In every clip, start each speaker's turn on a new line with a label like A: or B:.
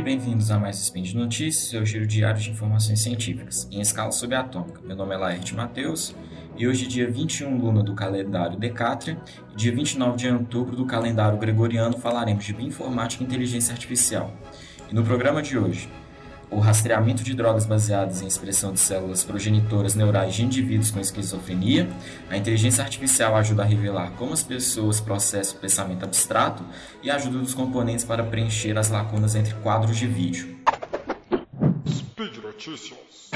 A: dia bem-vindos a mais Spin de Notícias, seu giro diário de informações científicas, em escala subatômica. Meu nome é Laerte Matheus e hoje, dia 21 luna do calendário Decátria e dia 29 de outubro do calendário Gregoriano, falaremos de bioinformática e inteligência artificial. E no programa de hoje, o rastreamento de drogas baseadas em expressão de células progenitoras neurais de indivíduos com esquizofrenia. A inteligência artificial ajuda a revelar como as pessoas processam o pensamento abstrato e ajuda os componentes para preencher as lacunas entre quadros de vídeo. Speed Notícias.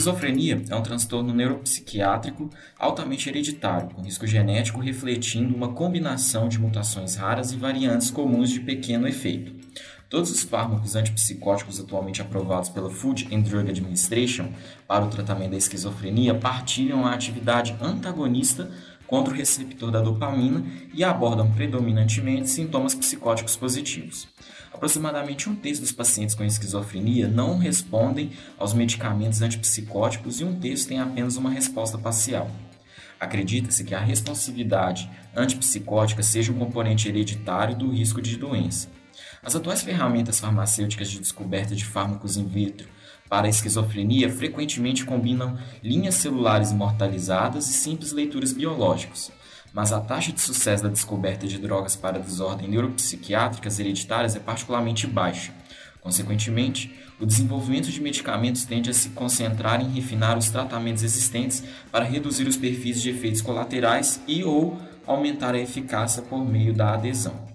A: Esquizofrenia é um transtorno neuropsiquiátrico altamente hereditário, com risco genético refletindo uma combinação de mutações raras e variantes comuns de pequeno efeito. Todos os fármacos antipsicóticos atualmente aprovados pela Food and Drug Administration para o tratamento da esquizofrenia partilham a atividade antagonista contra o receptor da dopamina e abordam predominantemente sintomas psicóticos positivos. Aproximadamente um terço dos pacientes com esquizofrenia não respondem aos medicamentos antipsicóticos e um terço tem apenas uma resposta parcial. Acredita-se que a responsividade antipsicótica seja um componente hereditário do risco de doença. As atuais ferramentas farmacêuticas de descoberta de fármacos in vitro para a esquizofrenia frequentemente combinam linhas celulares imortalizadas e simples leituras biológicos mas a taxa de sucesso da descoberta de drogas para desordens neuropsiquiátricas hereditárias é particularmente baixa. Consequentemente, o desenvolvimento de medicamentos tende a se concentrar em refinar os tratamentos existentes para reduzir os perfis de efeitos colaterais e ou aumentar a eficácia por meio da adesão.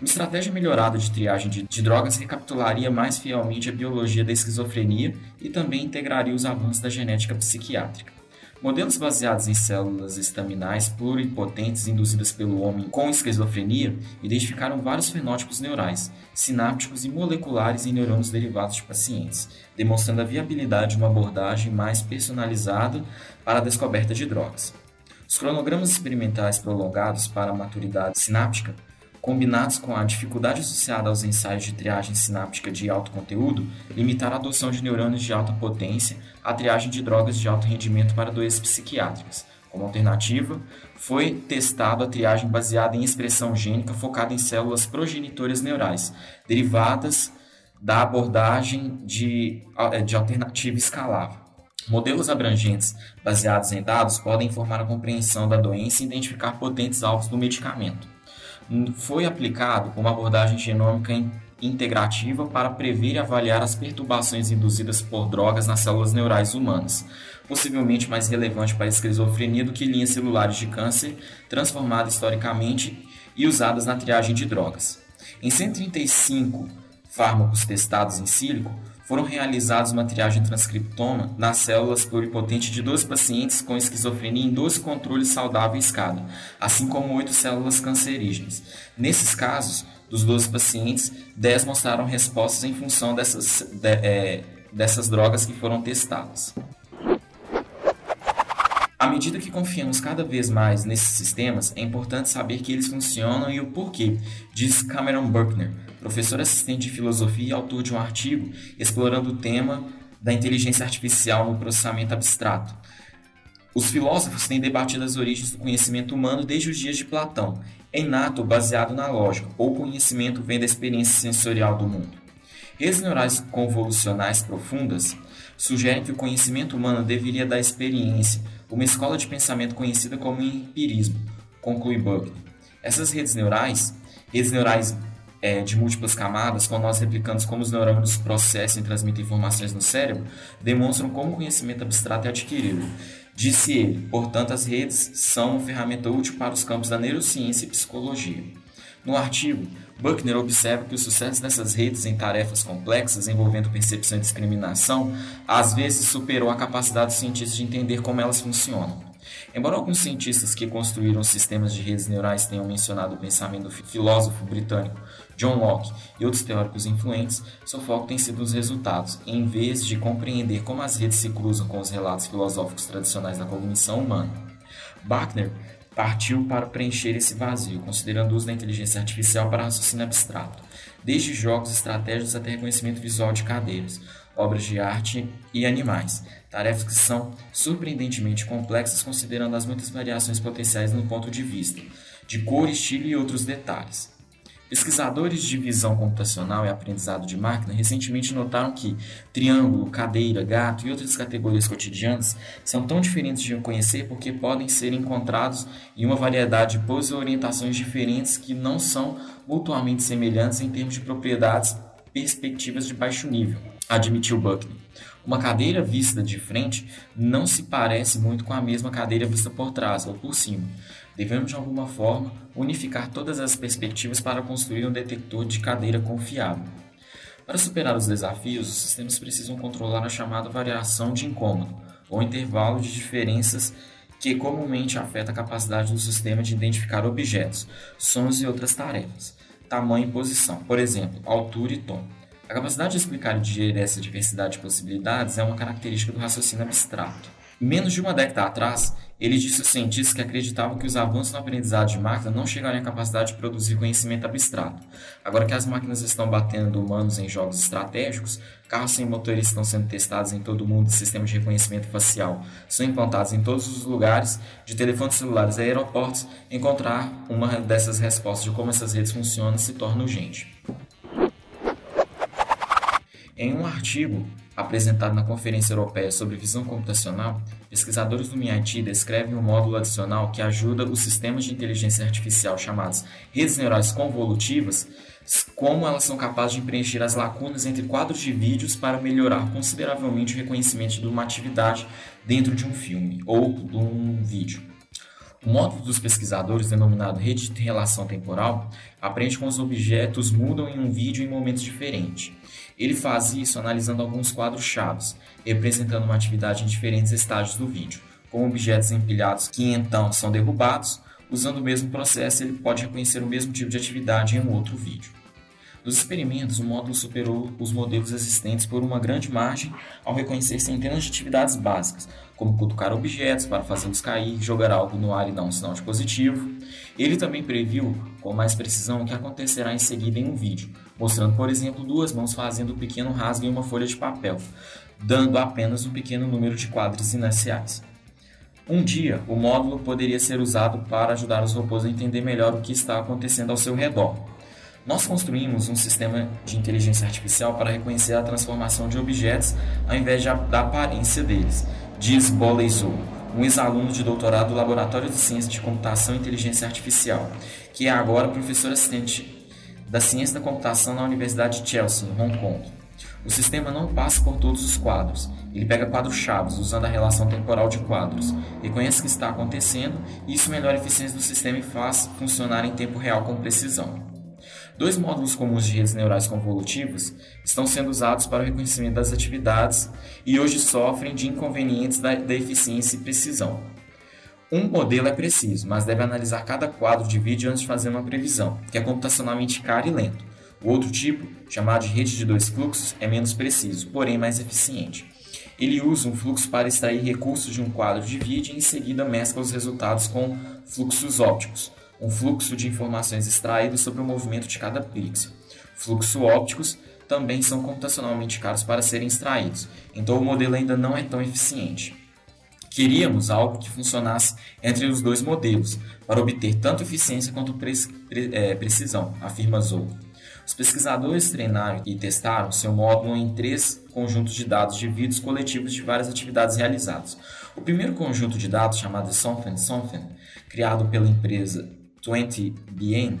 A: Uma estratégia melhorada de triagem de, de, drogas recapitularia mais fielmente a biologia da esquizofrenia e também integraria os avanços da genética psiquiátrica. Modelos baseados em células estaminais pluripotentes induzidas pelo homem com esquizofrenia identificaram vários fenótipos neurais, sinápticos e moleculares em neurônios derivados de pacientes, demonstrando a viabilidade de uma abordagem mais personalizada para a descoberta de drogas. Os cronogramas experimentais prolongados para a maturidade sináptica combinados com a dificuldade associada aos ensaios de triagem sináptica de alto conteúdo, limitaram a adoção de neurônios de alta potência à triagem de drogas de alto rendimento para doenças psiquiátricas. Como alternativa, foi testada a triagem baseada em expressão gênica focada em células progenitoras neurais, derivadas da abordagem de, eh, de alternativa escalável. Modelos abrangentes baseados em dados podem informar a compreensão da doença e identificar potentes alvos do medicamento foi aplicado uma abordagem genômica integrativa para prever e avaliar as perturbações induzidas por drogas nas células neurais humanas, possivelmente mais relevante para a esquizofrenia do que linhas celulares de câncer transformadas historicamente e usadas na triagem de drogas. Em 135 fármacos testados em sílico, foram realizados uma triagem transcriptoma nas células pluripotentes de 12 pacientes com esquizofrenia em 12 controles saudáveis cada, assim como 8 células cancerígenas. Nesses casos, dos 12 pacientes, 10 mostraram respostas em função dessas, de, é, dessas drogas que foram testadas. À medida que confiamos cada vez mais nesses sistemas, é importante saber que eles funcionam e o porquê, diz Cameron Buckner, professor assistente de filosofia e autor de um artigo explorando o tema da inteligência artificial no processamento abstrato. Os filósofos têm debatido as origens do conhecimento humano desde os dias de Platão, é inato baseado na lógica, ou conhecimento vem da experiência sensorial do mundo. Redes neurais convolucionais profundas sugerem que o conhecimento humano deveria da experiência, uma escola de pensamento conhecida como empirismo, conclui Buckner. Essas redes neurais, redes neurais é, de múltiplas camadas, com nós replicando como os neurônios processam e transmitem informações no cérebro, demonstram como o conhecimento abstrato é adquirido. Disse ele, portanto, as redes são uma ferramenta útil para os campos da neurociência e psicologia. No artigo, Buckner observa que o sucesso dessas redes em tarefas complexas envolvendo percepção e discriminação às vezes superou a capacidade dos cientistas de entender como elas funcionam. Embora alguns cientistas que construíram sistemas de redes neurais tenham mencionado o pensamento do filósofo britânico John Locke e outros teóricos influentes, seu foco tem sido os resultados, em vez de compreender como as redes se cruzam com os relatos filosóficos tradicionais da cognição humana. Buckner partiu para preencher esse vazio, considerando o uso da inteligência artificial para raciocínio abstrato, desde jogos estratégicos até reconhecimento visual de cadeiras, obras de arte e animais, tarefas que são surpreendentemente complexas considerando as muitas variações potenciais no ponto de vista, de cor, estilo e outros detalhes. Pesquisadores de visão computacional e aprendizado de máquina recentemente notaram que triângulo, cadeira, gato e outras categorias cotidianas são tão diferentes de conhecer porque podem ser encontrados em uma variedade de poses e orientações diferentes que não são mutuamente semelhantes em termos de propriedades perspectivas de baixo nível, admitiu Buckley. Uma cadeira vista de frente não se parece muito com a mesma cadeira vista por trás ou por cima. Devemos, de alguma forma, unificar todas as perspectivas para construir um detector de cadeira confiável. Para superar os desafios, os sistemas precisam controlar a chamada variação de incômodo, ou intervalo de diferenças que comumente afeta a capacidade do sistema de identificar objetos, sons e outras tarefas tamanho e posição, por exemplo, altura e tom. A capacidade de explicar e digerir essa diversidade de possibilidades é uma característica do raciocínio abstrato. Menos de uma década atrás, ele disse aos cientistas que acreditavam que os avanços na aprendizado de máquina não chegariam à capacidade de produzir conhecimento abstrato. Agora que as máquinas estão batendo humanos em jogos estratégicos, carros sem motorista estão sendo testados em todo o mundo e sistemas de reconhecimento facial são implantados em todos os lugares, de telefones celulares a aeroportos, encontrar uma dessas respostas de como essas redes funcionam se torna urgente. Em um artigo apresentado na Conferência Europeia sobre Visão Computacional, pesquisadores do MIT descrevem um módulo adicional que ajuda os sistemas de inteligência artificial chamados redes neurais convolutivas, como elas são capazes de preencher as lacunas entre quadros de vídeos para melhorar consideravelmente o reconhecimento de uma atividade dentro de um filme ou de um vídeo. O módulo dos pesquisadores, denominado rede de relação temporal, aprende como os objetos mudam em um vídeo em momentos diferentes. Ele faz isso analisando alguns quadros chaves, representando uma atividade em diferentes estágios do vídeo, como objetos empilhados que então são derrubados. Usando o mesmo processo, ele pode reconhecer o mesmo tipo de atividade em um outro vídeo. Nos experimentos, o módulo superou os modelos existentes por uma grande margem ao reconhecer centenas de atividades básicas, como cutucar objetos para fazê-los cair, jogar algo no ar e dar um sinal de positivo. Ele também previu com mais precisão o que acontecerá em seguida em um vídeo, mostrando, por exemplo, duas mãos fazendo um pequeno rasgo em uma folha de papel, dando apenas um pequeno número de quadros iniciais. Um dia, o módulo poderia ser usado para ajudar os robôs a entender melhor o que está acontecendo ao seu redor. Nós construímos um sistema de inteligência artificial para reconhecer a transformação de objetos ao invés de, da aparência deles, diz Boleizou, um ex-aluno de doutorado do Laboratório de Ciência de Computação e Inteligência Artificial, que é agora professor assistente da Ciência da Computação na Universidade de Chelsea, Hong Kong. O sistema não passa por todos os quadros. Ele pega quadros chaves usando a relação temporal de quadros, reconhece o que está acontecendo e isso melhora a eficiência do sistema e faz funcionar em tempo real com precisão. Dois módulos comuns de redes neurais convolutivas estão sendo usados para o reconhecimento das atividades e hoje sofrem de inconvenientes da, da eficiência e precisão. Um modelo é preciso, mas deve analisar cada quadro de vídeo antes de fazer uma previsão, que é computacionalmente caro e lento. O outro tipo, chamado de rede de dois fluxos, é menos preciso, porém mais eficiente. Ele usa um fluxo para extrair recursos de um quadro de vídeo e em seguida mescla os resultados com fluxos ópticos, um fluxo de informações extraídas sobre o movimento de cada pixel. Fluxos ópticos também são computacionalmente caros para serem extraídos, então o modelo ainda não é tão eficiente. Queríamos algo que funcionasse entre os dois modelos, para obter tanto eficiência quanto pre pre é, precisão, afirma Zou. Os pesquisadores treinaram e testaram seu módulo em três conjuntos de dados de vídeos coletivos de várias atividades realizadas. O primeiro conjunto de dados, chamado Something Something, criado pela empresa 20BN,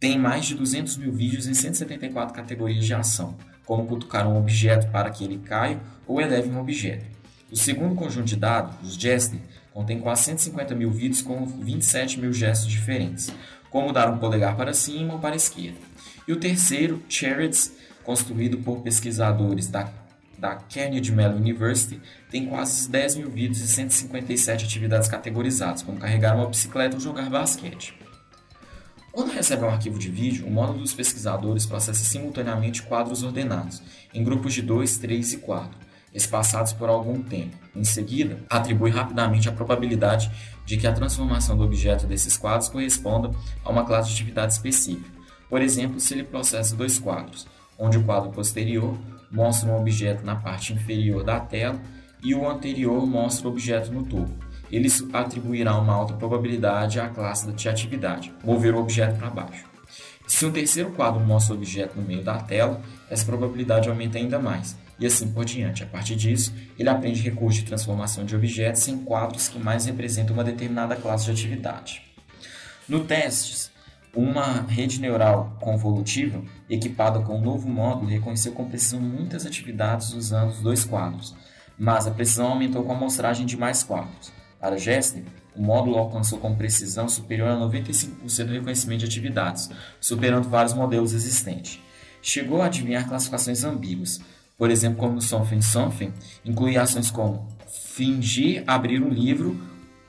A: tem mais de 200 mil vídeos em 174 categorias de ação, como cutucar um objeto para que ele caia ou eleve um objeto. O segundo conjunto de dados, os Jester, contém quase 150 mil vídeos com 27 mil gestos diferentes, como dar um polegar para cima ou para a esquerda. E o terceiro, Chariots, construído por pesquisadores da, da Carnegie Mellon University, tem quase 10 mil vídeos e 157 atividades categorizadas, como carregar uma bicicleta ou jogar basquete. Quando recebe um arquivo de vídeo, o módulo dos pesquisadores processa simultaneamente quadros ordenados, em grupos de 2, 3 e 4, espaçados por algum tempo. Em seguida, atribui rapidamente a probabilidade de que a transformação do objeto desses quadros corresponda a uma classe de atividade específica. Por exemplo, se ele processa dois quadros, onde o quadro posterior mostra um objeto na parte inferior da tela e o anterior mostra o objeto no topo. Eles atribuirá uma alta probabilidade à classe de atividade, mover o objeto para baixo. Se um terceiro quadro mostra o objeto no meio da tela, essa probabilidade aumenta ainda mais, e assim por diante. A partir disso, ele aprende recurso de transformação de objetos em quadros que mais representam uma determinada classe de atividade. No testes, uma rede neural convolutiva, equipada com um novo módulo, reconheceu com precisão muitas atividades usando os dois quadros, mas a precisão aumentou com a amostragem de mais quadros. Para Gessner, o módulo alcançou com precisão superior a 95% do reconhecimento de atividades, superando vários modelos existentes. Chegou a adivinhar classificações ambíguas, por exemplo, como Something Something, inclui ações como fingir abrir um livro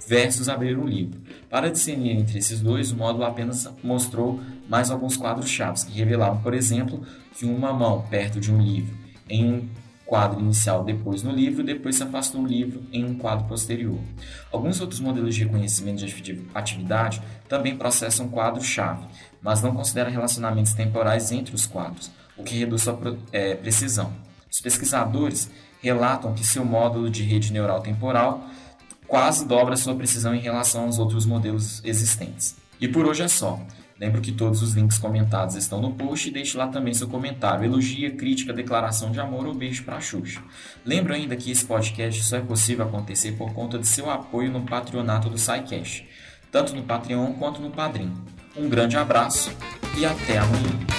A: versus abrir um livro. Para discernir entre esses dois, o módulo apenas mostrou mais alguns quadros chaves que revelavam, por exemplo, que uma mão perto de um livro em um quadro inicial depois no livro, depois se afastou o livro em um quadro posterior. Alguns outros modelos de reconhecimento de atividade também processam quadro-chave, mas não consideram relacionamentos temporais entre os quadros, o que reduz sua é, precisão. Os pesquisadores relatam que seu módulo de rede neural temporal quase dobra sua precisão em relação aos outros modelos existentes. E por hoje é só. Lembro que todos os links comentados estão no post e deixe lá também seu comentário, elogia, crítica, declaração de amor ou beijo para Xuxa. Lembro ainda que esse podcast só é possível acontecer por conta de seu apoio no patronato do SciCash, tanto no Patreon quanto no Padrim. Um grande abraço e até amanhã.